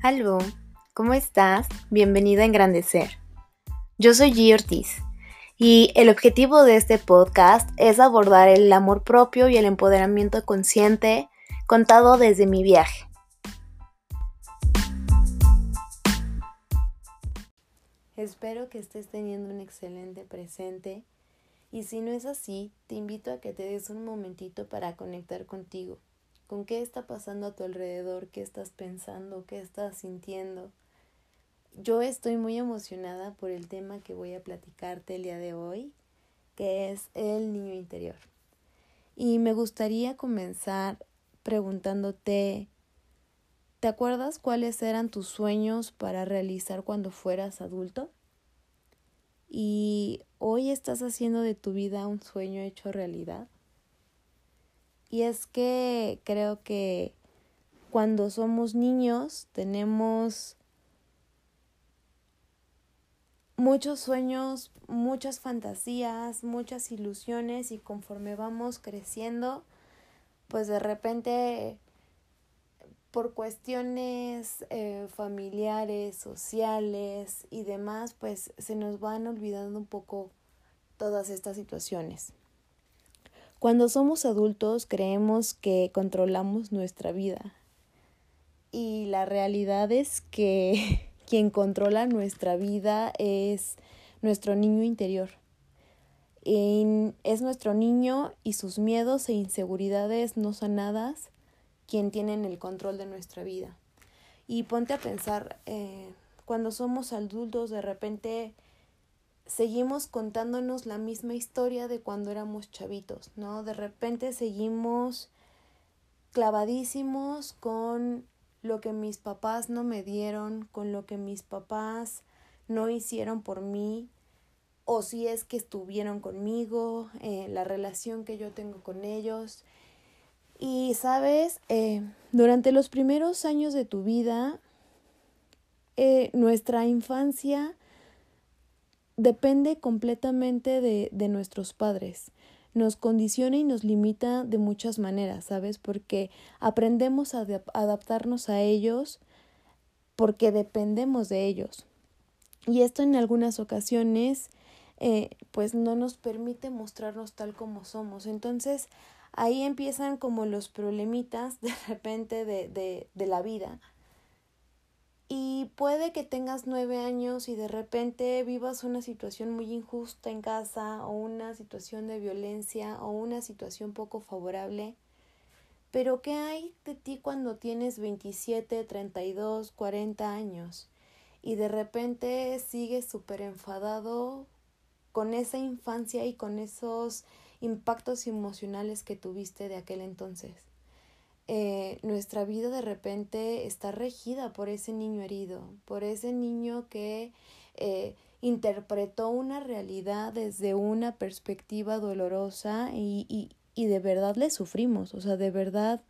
Aló, ¿cómo estás? Bienvenido a Engrandecer. Yo soy G. Ortiz y el objetivo de este podcast es abordar el amor propio y el empoderamiento consciente contado desde mi viaje. Espero que estés teniendo un excelente presente y si no es así, te invito a que te des un momentito para conectar contigo con qué está pasando a tu alrededor, qué estás pensando, qué estás sintiendo. Yo estoy muy emocionada por el tema que voy a platicarte el día de hoy, que es el niño interior. Y me gustaría comenzar preguntándote, ¿te acuerdas cuáles eran tus sueños para realizar cuando fueras adulto? ¿Y hoy estás haciendo de tu vida un sueño hecho realidad? Y es que creo que cuando somos niños tenemos muchos sueños, muchas fantasías, muchas ilusiones y conforme vamos creciendo, pues de repente por cuestiones eh, familiares, sociales y demás, pues se nos van olvidando un poco todas estas situaciones. Cuando somos adultos creemos que controlamos nuestra vida y la realidad es que quien controla nuestra vida es nuestro niño interior. es nuestro niño y sus miedos e inseguridades no sanadas quien tienen el control de nuestra vida. Y ponte a pensar, eh, cuando somos adultos de repente seguimos contándonos la misma historia de cuando éramos chavitos, ¿no? De repente seguimos clavadísimos con lo que mis papás no me dieron, con lo que mis papás no hicieron por mí, o si es que estuvieron conmigo, eh, la relación que yo tengo con ellos. Y sabes, eh, durante los primeros años de tu vida, eh, nuestra infancia depende completamente de, de nuestros padres. Nos condiciona y nos limita de muchas maneras, ¿sabes? Porque aprendemos a adaptarnos a ellos porque dependemos de ellos. Y esto en algunas ocasiones eh, pues no nos permite mostrarnos tal como somos. Entonces ahí empiezan como los problemitas de repente de, de, de la vida y puede que tengas nueve años y de repente vivas una situación muy injusta en casa o una situación de violencia o una situación poco favorable. Pero ¿qué hay de ti cuando tienes 27, 32, 40 años y de repente sigues súper enfadado con esa infancia y con esos impactos emocionales que tuviste de aquel entonces? Eh, nuestra vida de repente está regida por ese niño herido, por ese niño que eh, interpretó una realidad desde una perspectiva dolorosa y, y, y de verdad le sufrimos, o sea, de verdad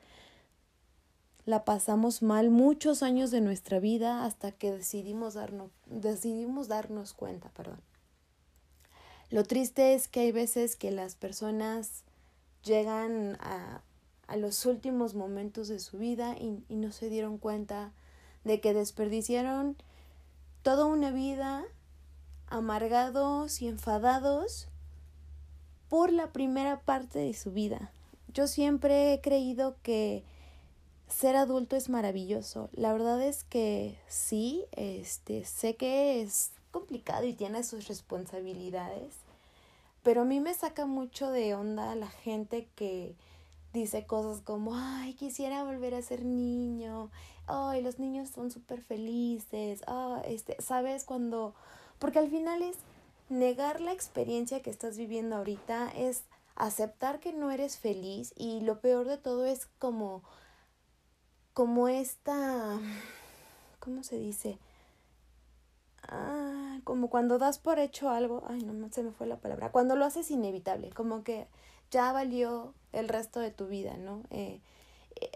la pasamos mal muchos años de nuestra vida hasta que decidimos darnos, decidimos darnos cuenta, perdón. Lo triste es que hay veces que las personas llegan a, a los últimos momentos de su vida y, no se dieron cuenta de que desperdiciaron toda una vida amargados y enfadados por la primera parte de su vida. Yo siempre he creído que ser adulto es maravilloso. La verdad es que sí, este, sé que es complicado y tiene sus responsabilidades, pero a mí me saca mucho de onda la gente que dice cosas como, ay, quisiera volver a ser niño, ay, los niños son súper felices, ah, este, ¿sabes? Cuando, porque al final es negar la experiencia que estás viviendo ahorita, es aceptar que no eres feliz y lo peor de todo es como, como esta, ¿cómo se dice? Ah, como cuando das por hecho algo, ay, no se me fue la palabra, cuando lo haces inevitable, como que ya valió el resto de tu vida, ¿no? Eh, eh,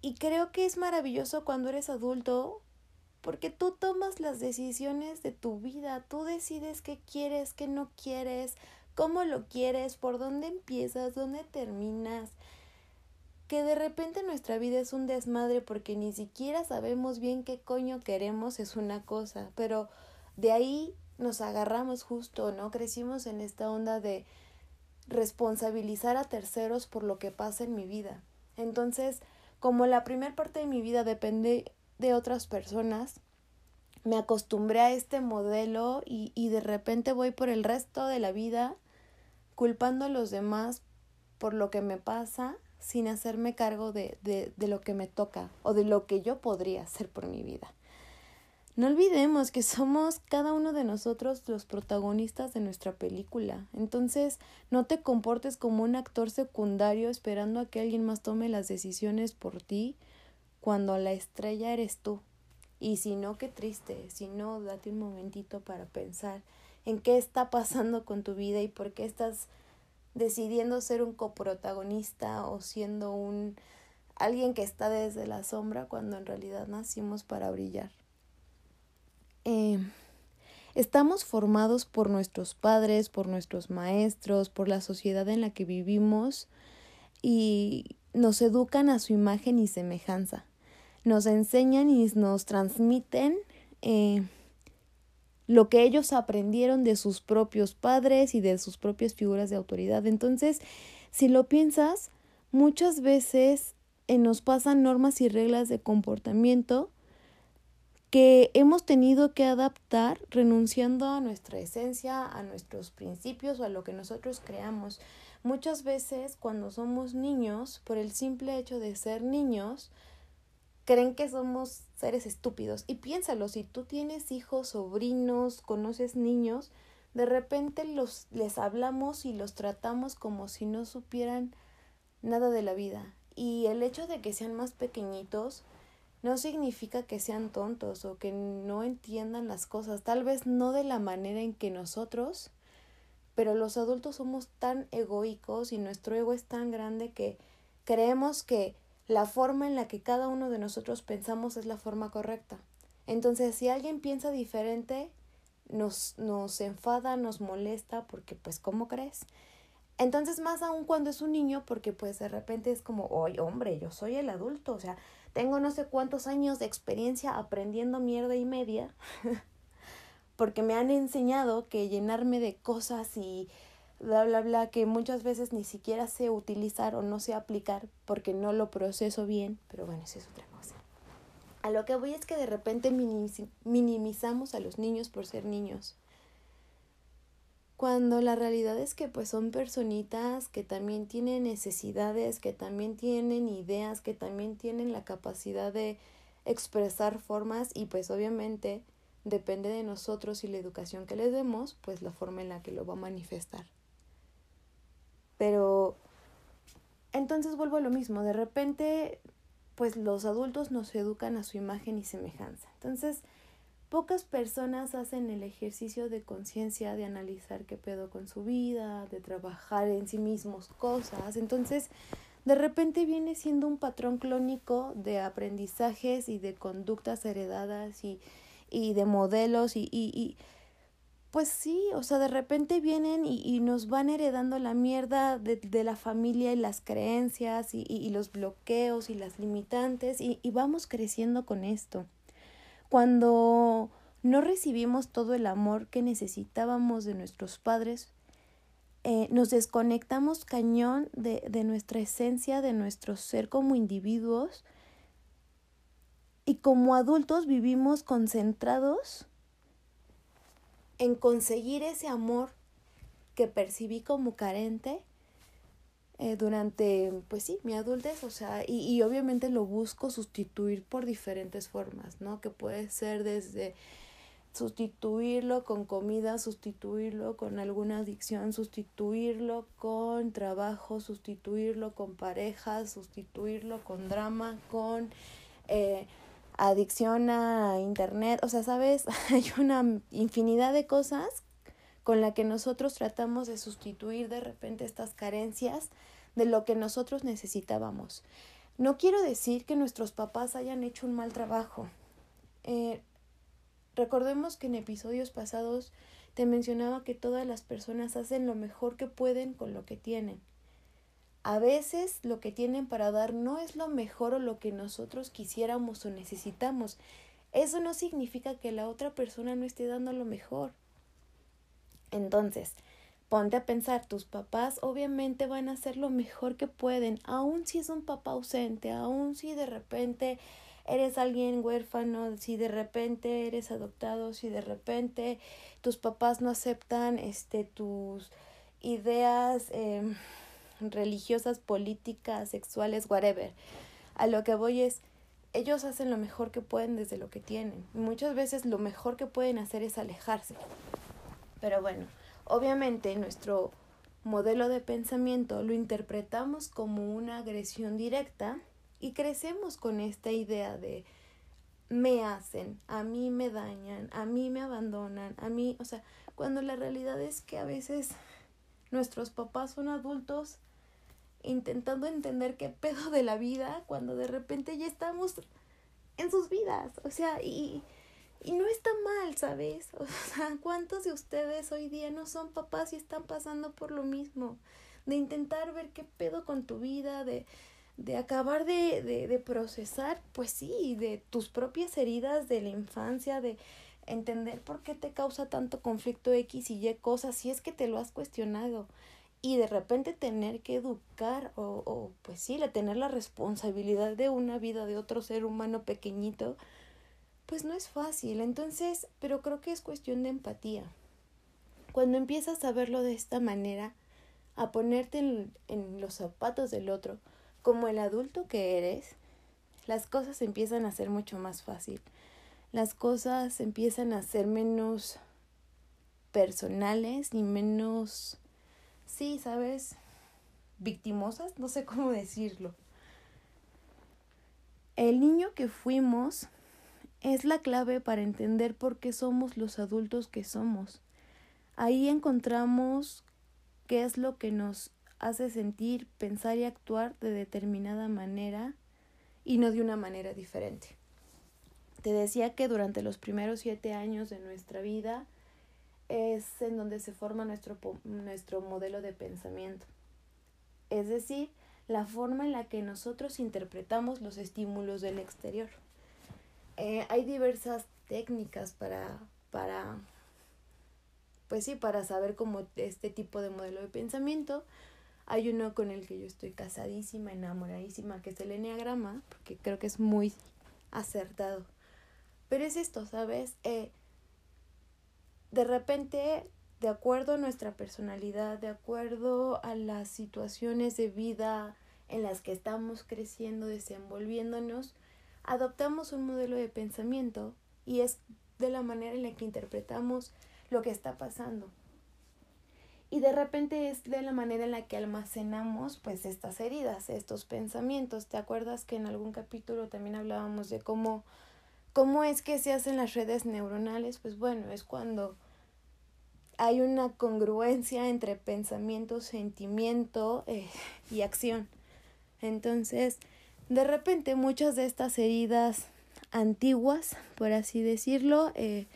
y creo que es maravilloso cuando eres adulto porque tú tomas las decisiones de tu vida, tú decides qué quieres, qué no quieres, cómo lo quieres, por dónde empiezas, dónde terminas. que de repente nuestra vida es un desmadre porque ni siquiera sabemos bien qué coño queremos es una cosa, pero de ahí nos agarramos justo, ¿no? Crecimos en esta onda de responsabilizar a terceros por lo que pasa en mi vida. Entonces, como la primera parte de mi vida depende de otras personas, me acostumbré a este modelo y, y de repente voy por el resto de la vida culpando a los demás por lo que me pasa sin hacerme cargo de, de, de lo que me toca o de lo que yo podría hacer por mi vida. No olvidemos que somos cada uno de nosotros los protagonistas de nuestra película. Entonces, no te comportes como un actor secundario esperando a que alguien más tome las decisiones por ti cuando la estrella eres tú. Y si no, qué triste. Si no, date un momentito para pensar en qué está pasando con tu vida y por qué estás decidiendo ser un coprotagonista o siendo un alguien que está desde la sombra cuando en realidad nacimos para brillar. Eh, estamos formados por nuestros padres, por nuestros maestros, por la sociedad en la que vivimos y nos educan a su imagen y semejanza. Nos enseñan y nos transmiten eh, lo que ellos aprendieron de sus propios padres y de sus propias figuras de autoridad. Entonces, si lo piensas, muchas veces eh, nos pasan normas y reglas de comportamiento que hemos tenido que adaptar renunciando a nuestra esencia, a nuestros principios o a lo que nosotros creamos. Muchas veces cuando somos niños, por el simple hecho de ser niños, creen que somos seres estúpidos. Y piénsalo, si tú tienes hijos, sobrinos, conoces niños, de repente los les hablamos y los tratamos como si no supieran nada de la vida. Y el hecho de que sean más pequeñitos no significa que sean tontos o que no entiendan las cosas, tal vez no de la manera en que nosotros, pero los adultos somos tan egoicos y nuestro ego es tan grande que creemos que la forma en la que cada uno de nosotros pensamos es la forma correcta. Entonces, si alguien piensa diferente, nos, nos enfada, nos molesta, porque pues, ¿cómo crees? Entonces, más aún cuando es un niño, porque pues de repente es como, oye, hombre, yo soy el adulto, o sea, tengo no sé cuántos años de experiencia aprendiendo mierda y media, porque me han enseñado que llenarme de cosas y bla, bla, bla, que muchas veces ni siquiera sé utilizar o no sé aplicar porque no lo proceso bien, pero bueno, eso es otra cosa. A lo que voy es que de repente minimizamos a los niños por ser niños cuando la realidad es que pues son personitas que también tienen necesidades, que también tienen ideas, que también tienen la capacidad de expresar formas y pues obviamente depende de nosotros y la educación que les demos, pues la forma en la que lo va a manifestar. Pero entonces vuelvo a lo mismo, de repente pues los adultos nos educan a su imagen y semejanza. Entonces, Pocas personas hacen el ejercicio de conciencia, de analizar qué pedo con su vida, de trabajar en sí mismos cosas. Entonces, de repente viene siendo un patrón clónico de aprendizajes y de conductas heredadas y, y de modelos y, y, y, pues sí, o sea, de repente vienen y, y nos van heredando la mierda de, de la familia y las creencias y, los bloqueos y las limitantes y vamos creciendo con esto. Cuando no recibimos todo el amor que necesitábamos de nuestros padres, eh, nos desconectamos cañón de, de nuestra esencia, de nuestro ser como individuos y como adultos vivimos concentrados en conseguir ese amor que percibí como carente eh, durante, pues sí, mi adultez, o sea, y, y obviamente lo busco sustituir por diferentes formas, ¿no? Que puede ser desde sustituirlo con comida, sustituirlo con alguna adicción, sustituirlo con trabajo, sustituirlo con pareja, sustituirlo con drama, con eh, adicción a internet, o sea, sabes, hay una infinidad de cosas con la que nosotros tratamos de sustituir de repente estas carencias de lo que nosotros necesitábamos. No quiero decir que nuestros papás hayan hecho un mal trabajo. Eh, recordemos que en episodios pasados te mencionaba que todas las personas hacen lo mejor que pueden con lo que tienen. A veces lo que tienen para dar no es lo mejor o lo que nosotros quisiéramos o necesitamos. Eso no significa que la otra persona no esté dando lo mejor. Entonces, ponte a pensar, tus papás obviamente van a hacer lo mejor que pueden, aun si es un papá ausente, aun si de repente eres alguien huérfano, si de repente eres adoptado, si de repente tus papás no aceptan este tus ideas em, religiosas, políticas, sexuales, whatever. A lo que voy es, ellos hacen lo mejor que pueden desde lo que tienen. Muchas veces lo mejor que pueden hacer es alejarse. Pero bueno, obviamente nuestro modelo de pensamiento lo interpretamos como una agresión directa y crecemos con esta idea de me hacen, a mí me dañan, a mí me abandonan, a mí, o sea, cuando la realidad es que a veces nuestros papás son adultos intentando entender qué pedo de la vida cuando de repente ya estamos en sus vidas, o sea, y, y no está mal, ¿sabes? O sea, ¿cuántos de ustedes hoy día no son papás y están pasando por lo mismo? De intentar ver qué pedo con tu vida, de, de acabar de, de, de procesar, pues sí, de tus propias heridas de la infancia, de entender por qué te causa tanto conflicto X y Y cosas, si es que te lo has cuestionado. Y de repente tener que educar o, o pues sí, tener la responsabilidad de una vida de otro ser humano pequeñito, pues no es fácil. Entonces, pero creo que es cuestión de empatía. Cuando empiezas a verlo de esta manera, a ponerte en, los zapatos del otro, como el adulto que eres, las cosas empiezan a ser mucho más fácil. Las cosas empiezan a ser menos personales y menos, sí, ¿sabes? Victimosas, no sé cómo decirlo. El niño que fuimos es la clave para entender por qué somos los adultos que somos. Ahí encontramos qué es lo que nos hace sentir, pensar y actuar de determinada manera y no de una manera diferente. Te decía que durante los primeros siete años de nuestra vida es en donde se forma nuestro, nuestro modelo de pensamiento. Es decir, la forma en la que nosotros interpretamos los estímulos del exterior. Eh, hay diversas técnicas para, para, pues sí, para saber cómo este tipo de modelo de pensamiento. Hay uno con el que yo estoy casadísima, enamoradísima, que es el enneagrama, porque creo que es muy acertado. Pero es esto, ¿sabes? Eh, de repente, de acuerdo a nuestra personalidad, de acuerdo a las situaciones de vida en las que estamos creciendo, desenvolviéndonos, adoptamos un modelo de pensamiento y es de la manera en la que interpretamos lo que está pasando. Y de repente es de la manera en la que almacenamos pues estas heridas, estos pensamientos. ¿Te acuerdas que en algún capítulo también hablábamos de cómo, cómo es que se hacen las redes neuronales? Pues bueno, es cuando hay una congruencia entre pensamiento, sentimiento eh, y acción. Entonces, de repente muchas de estas heridas antiguas, por así decirlo, eh,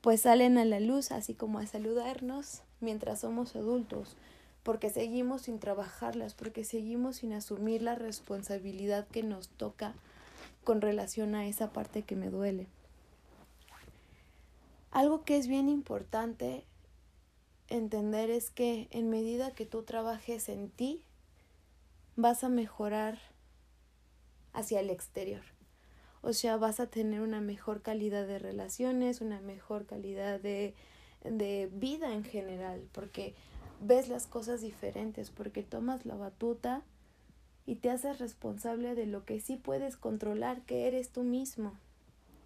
pues salen a la luz, así como a saludarnos, mientras somos adultos, porque seguimos sin trabajarlas, porque seguimos sin asumir la responsabilidad que nos toca con relación a esa parte que me duele. Algo que es bien importante entender es que en medida que tú trabajes en ti, vas a mejorar hacia el exterior. O sea, vas a tener una mejor calidad de relaciones, una mejor calidad de de vida en general, porque ves las cosas diferentes, porque tomas la batuta y te haces responsable de lo que sí puedes controlar, que eres tú mismo.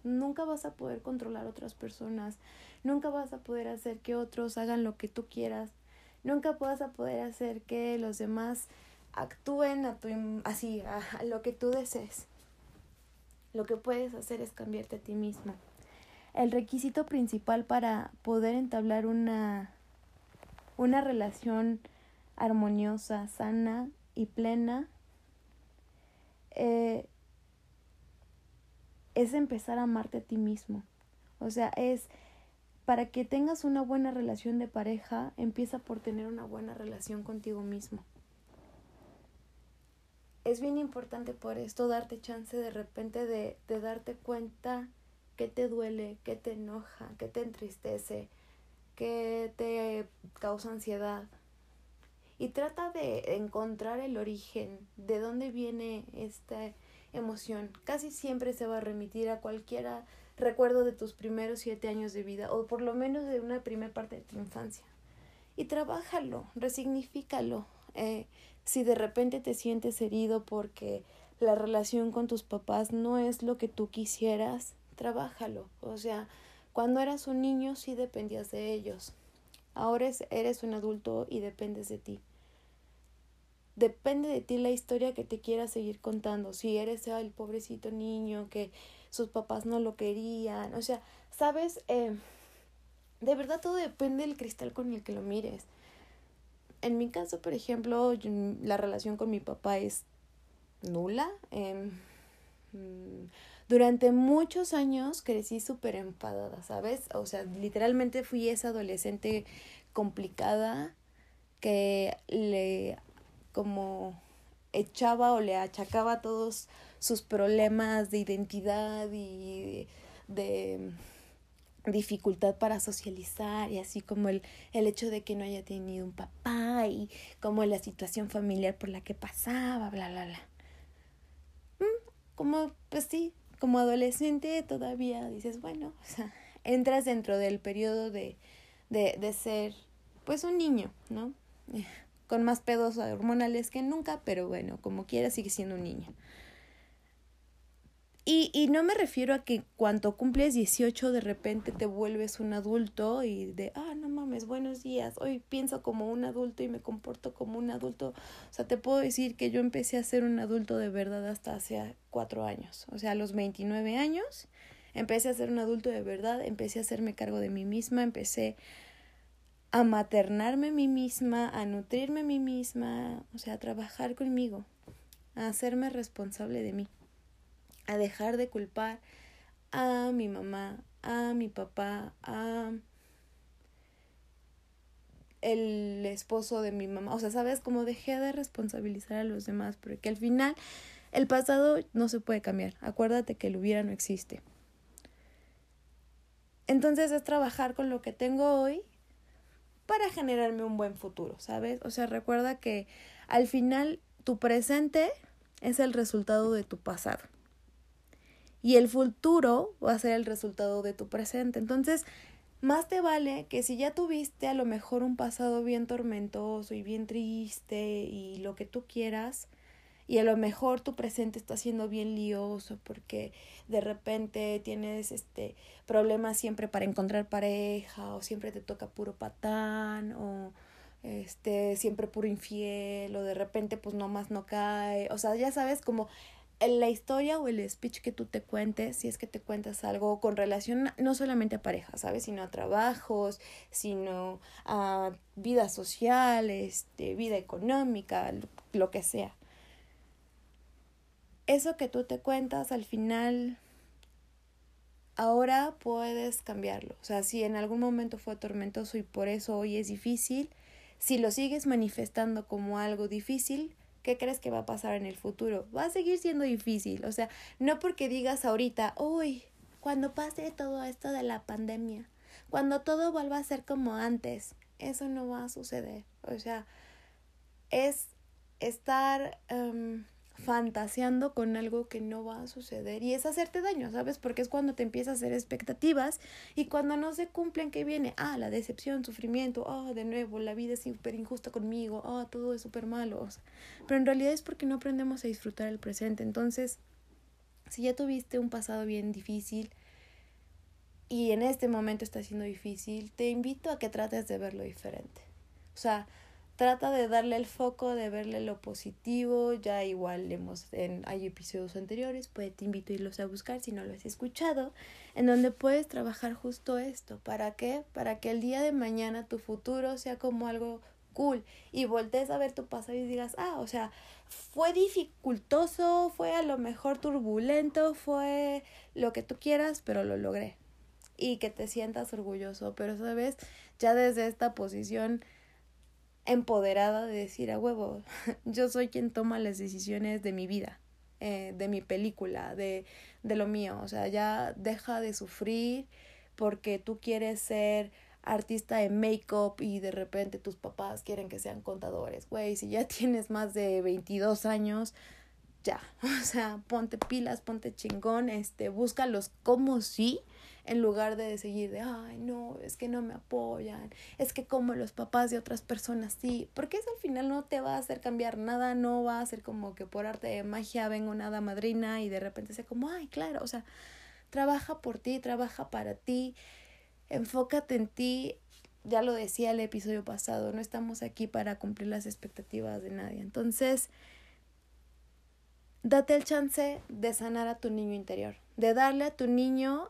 Nunca vas a poder controlar otras personas, nunca vas a poder hacer que otros hagan lo que tú quieras, nunca vas a poder hacer que los demás actúen a tu, así, a lo que tú desees. Lo que puedes hacer es cambiarte a ti mismo el requisito principal para poder entablar una, una relación armoniosa, sana y plena eh, es empezar a amarte a ti mismo. O sea, es para que tengas una buena relación de pareja, empieza por tener una buena relación contigo mismo. Es bien importante por esto darte chance de repente de, de darte cuenta que te duele, que te enoja, que te entristece, que te causa ansiedad. Y trata de encontrar el origen, de dónde viene esta emoción. Casi siempre se va a remitir a cualquiera recuerdo de tus primeros siete años de vida o por lo menos de una primera parte de tu infancia. Y trabájalo, resignifícalo. Eh, si de repente te sientes herido porque la relación con tus papás no es lo que tú quisieras, trabájalo. O sea, cuando eras un niño sí dependías de ellos. Ahora eres un adulto y dependes de ti. Depende de ti la historia que te quieras seguir contando. Si eres el pobrecito niño que sus papás no lo querían. O sea, sabes, eh, de verdad todo depende del cristal con el que lo mires. En mi caso, por ejemplo, la relación con mi papá es nula. Em, mm, durante muchos años crecí súper enfadada, ¿sabes? O sea, literalmente fui esa adolescente complicada que le como echaba o le achacaba todos sus problemas de identidad y de, dificultad para socializar y así como el, el hecho de que no haya tenido un papá y como la situación familiar por la que pasaba, bla, bla, bla. Mm, como, pues sí, como adolescente todavía dices, bueno, o sea, entras dentro del periodo de, de, de ser, pues, un niño, ¿no? Con más pedos hormonales que nunca, pero bueno, como quiera sigue siendo un niño. Y, y no me refiero a que cuando cumples 18 de repente te vuelves un adulto y de, ah, no mames, buenos días, hoy pienso como un adulto y me comporto como un adulto. O sea, te puedo decir que yo empecé a ser un adulto de verdad hasta hace cuatro años. O sea, a los 29 años empecé a ser un adulto de verdad, empecé a hacerme cargo de mí misma, empecé a maternarme a mí misma, a nutrirme a mí misma, o sea, a trabajar conmigo, a hacerme responsable de mí a dejar de culpar a mi mamá, a mi papá, a el esposo de mi mamá. O sea, ¿sabes? Como dejé de responsabilizar a los demás, porque al final el pasado no se puede cambiar. Acuérdate que el hubiera no existe. Entonces es trabajar con lo que tengo hoy para generarme un buen futuro, ¿sabes? O sea, recuerda que al final tu presente es el resultado de tu pasado y el futuro va a ser el resultado de tu presente. Entonces, más te vale que si ya tuviste a lo mejor un pasado bien tormentoso y bien triste y lo que tú quieras, y a lo mejor tu presente está siendo bien lioso porque de repente tienes este problemas siempre para encontrar pareja o siempre te toca puro patán o este siempre puro infiel o de repente pues nomás no cae, o sea, ya sabes como la historia o el speech que tú te cuentes, si es que te cuentas algo con relación no solamente a pareja, ¿sabes? Sino a trabajos, sino a vida social, este, vida económica, lo que sea. Eso que tú te cuentas al final, ahora puedes cambiarlo. O sea, si en algún momento fue tormentoso y por eso hoy es difícil, si lo sigues manifestando como algo difícil, ¿qué crees que va a pasar en el futuro? Va a seguir siendo difícil, o sea, no porque digas ahorita, uy, cuando pase todo esto de la pandemia, cuando todo vuelva a ser como antes, eso no va a suceder, o sea, es estar... Em, fantaseando con algo que no va a suceder y es hacerte daño, ¿sabes? Porque es cuando te empiezas a hacer expectativas y cuando no se cumplen, ¿qué viene? Ah, la decepción, sufrimiento, ah, de nuevo, la vida es súper injusta conmigo, ah, todo es súper malo. pero en realidad es porque no aprendemos a disfrutar el presente. Entonces, si ya tuviste un pasado bien difícil y en este momento está siendo difícil, te invito a que trates de verlo diferente. O sea, trata de darle el foco, de verle lo positivo, ya igual hemos, en, hay episodios anteriores, pues te invito a irlos a buscar si no lo has escuchado, en donde puedes trabajar justo esto, ¿para qué? Para que el día de mañana tu futuro sea como algo cool y voltees a ver tu pasado y digas, ah, o sea, fue dificultoso, fue a lo mejor turbulento, fue lo que tú quieras, pero lo logré. Y que te sientas orgulloso, pero sabes, ya desde esta posición empoderada de decir a huevo, yo soy quien toma las decisiones de mi vida, eh, de mi película, de, de lo mío. O sea, ya deja de sufrir porque tú quieres ser artista de make-up y de repente tus papás quieren que sean contadores. Güey, si ya tienes más de 22 años, ya. O sea, ponte pilas, ponte chingón, este, búscalos como sí en lugar de seguir de, ay, no, es que no me apoyan, es que como los papás de otras personas sí, porque eso al final no te va a hacer cambiar nada, no va a ser como que por arte de magia venga una hada madrina y de repente sea como, ay, claro, o sea, trabaja por ti, trabaja para ti, enfócate en ti. Ya lo decía el episodio pasado, no estamos aquí para cumplir las expectativas de nadie. Entonces, date el chance de sanar a tu niño interior, de darle a tu niño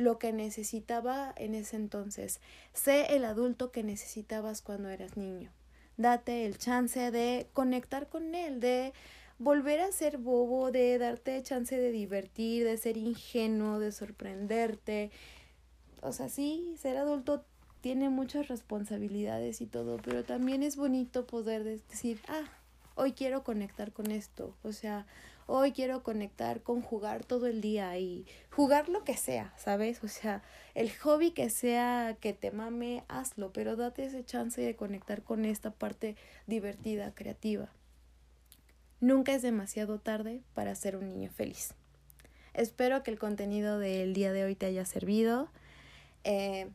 lo que necesitaba en ese entonces. Sé el adulto que necesitabas cuando eras niño. Date el chance de conectar con él, de volver a ser bobo, de darte chance de divertir, de ser ingenuo, de sorprenderte. O sea, sí, ser adulto tiene muchas responsabilidades y todo, pero también es bonito poder decir, ah, hoy quiero conectar con esto. O sea, hoy quiero conectar con jugar todo el día y jugar lo que sea, ¿sabes? O sea, el hobby que sea que te mame, hazlo, pero date ese chance de conectar con esta parte divertida, creativa. Nunca es demasiado tarde para ser un niño feliz. Espero que el contenido del día de hoy te haya servido. Eh,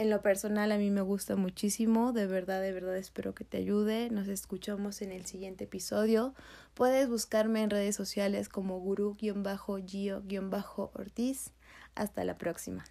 en lo personal a mí me gusta muchísimo, de verdad, de verdad espero que te ayude. Nos escuchamos en el siguiente episodio. Puedes buscarme en redes sociales como guru-gio-ortiz. Hasta la próxima.